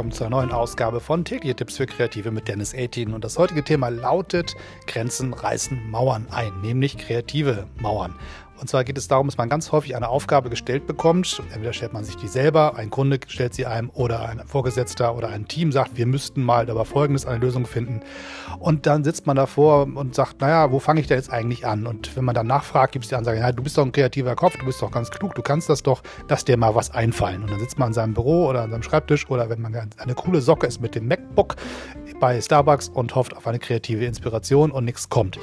willkommen zur neuen Ausgabe von Tägliche Tipps für Kreative mit Dennis 18. Und das heutige Thema lautet: Grenzen reißen Mauern ein, nämlich kreative Mauern. Und zwar geht es darum, dass man ganz häufig eine Aufgabe gestellt bekommt. Entweder stellt man sich die selber, ein Kunde stellt sie einem oder ein Vorgesetzter oder ein Team sagt, wir müssten mal aber folgendes eine Lösung finden. Und dann sitzt man davor und sagt, naja, wo fange ich da jetzt eigentlich an? Und wenn man dann nachfragt, gibt es die Ansage, ja, du bist doch ein kreativer Kopf, du bist doch ganz klug, du kannst das doch, lass dir mal was einfallen. Und dann sitzt man in seinem Büro oder an seinem Schreibtisch oder wenn man eine coole Socke ist mit dem MacBook bei Starbucks und hofft auf eine kreative Inspiration und nichts kommt.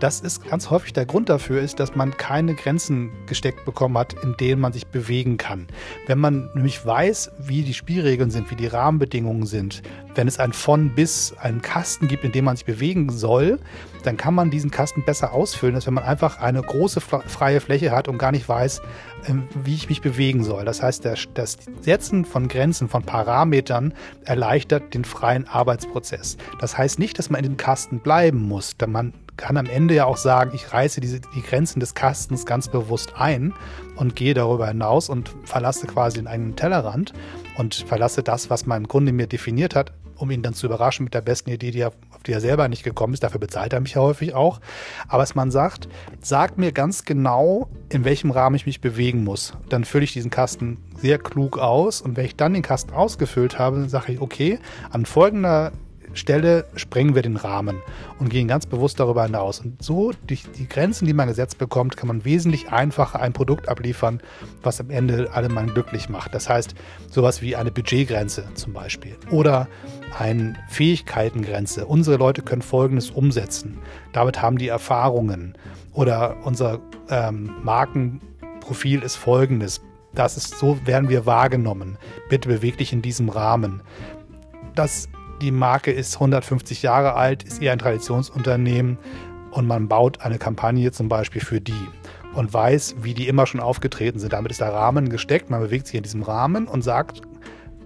Das ist ganz häufig der Grund dafür ist, dass man keine Grenzen gesteckt bekommen hat, in denen man sich bewegen kann. Wenn man nämlich weiß, wie die Spielregeln sind, wie die Rahmenbedingungen sind, wenn es ein von bis einen Kasten gibt, in dem man sich bewegen soll, dann kann man diesen Kasten besser ausfüllen, als wenn man einfach eine große freie Fläche hat und gar nicht weiß, ähm, wie ich mich bewegen soll. Das heißt, das Setzen von Grenzen, von Parametern erleichtert den freien Arbeitsprozess. Das heißt nicht, dass man in dem Kasten bleiben muss, denn man kann am Ende ja auch sagen, ich reiße diese, die Grenzen des Kastens ganz bewusst ein und gehe darüber hinaus und verlasse quasi den eigenen Tellerrand und verlasse das, was mein Kunde mir definiert hat, um ihn dann zu überraschen mit der besten Idee, die er, auf die er selber nicht gekommen ist. Dafür bezahlt er mich ja häufig auch. Aber was man sagt, sagt mir ganz genau, in welchem Rahmen ich mich bewegen muss. Dann fülle ich diesen Kasten sehr klug aus und wenn ich dann den Kasten ausgefüllt habe, dann sage ich, okay, an folgender Stelle sprengen wir den Rahmen und gehen ganz bewusst darüber hinaus. Und so durch die Grenzen, die man gesetzt bekommt, kann man wesentlich einfacher ein Produkt abliefern, was am Ende alle Mann glücklich macht. Das heißt, sowas wie eine Budgetgrenze zum Beispiel oder eine Fähigkeitengrenze. Unsere Leute können Folgendes umsetzen. Damit haben die Erfahrungen. Oder unser ähm, Markenprofil ist folgendes. Das ist so, werden wir wahrgenommen. Bitte beweg dich in diesem Rahmen. Das die Marke ist 150 Jahre alt, ist eher ein Traditionsunternehmen und man baut eine Kampagne zum Beispiel für die und weiß, wie die immer schon aufgetreten sind. Damit ist der Rahmen gesteckt, man bewegt sich in diesem Rahmen und sagt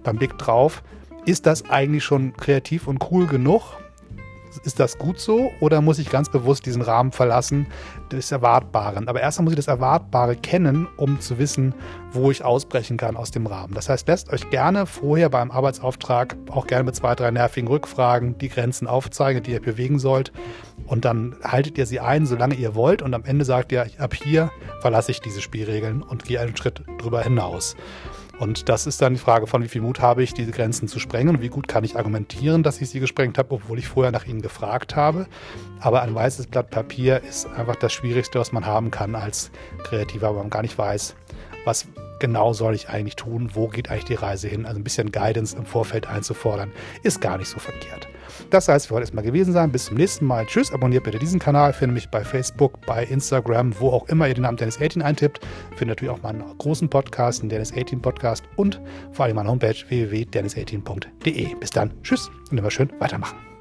beim Blick drauf, ist das eigentlich schon kreativ und cool genug? Ist das gut so oder muss ich ganz bewusst diesen Rahmen verlassen des Erwartbaren? Aber erstmal muss ich das Erwartbare kennen, um zu wissen, wo ich ausbrechen kann aus dem Rahmen. Das heißt, lasst euch gerne vorher beim Arbeitsauftrag auch gerne mit zwei, drei nervigen Rückfragen die Grenzen aufzeigen, die ihr bewegen sollt. Und dann haltet ihr sie ein, solange ihr wollt. Und am Ende sagt ihr, ab hier verlasse ich diese Spielregeln und gehe einen Schritt drüber hinaus. Und das ist dann die Frage von, wie viel Mut habe ich, diese Grenzen zu sprengen und wie gut kann ich argumentieren, dass ich sie gesprengt habe, obwohl ich vorher nach ihnen gefragt habe. Aber ein weißes Blatt Papier ist einfach das Schwierigste, was man haben kann als Kreativer, weil man gar nicht weiß, was genau soll ich eigentlich tun, wo geht eigentlich die Reise hin. Also ein bisschen Guidance im Vorfeld einzufordern, ist gar nicht so verkehrt. Das heißt, für heute erstmal gewesen sein. Bis zum nächsten Mal. Tschüss, abonniert bitte diesen Kanal. Findet mich bei Facebook, bei Instagram, wo auch immer ihr den Namen Dennis18 eintippt. Findet natürlich auch meinen großen Podcast, den Dennis18 Podcast und vor allem meine Homepage www.dennis18.de. Bis dann. Tschüss und immer schön weitermachen.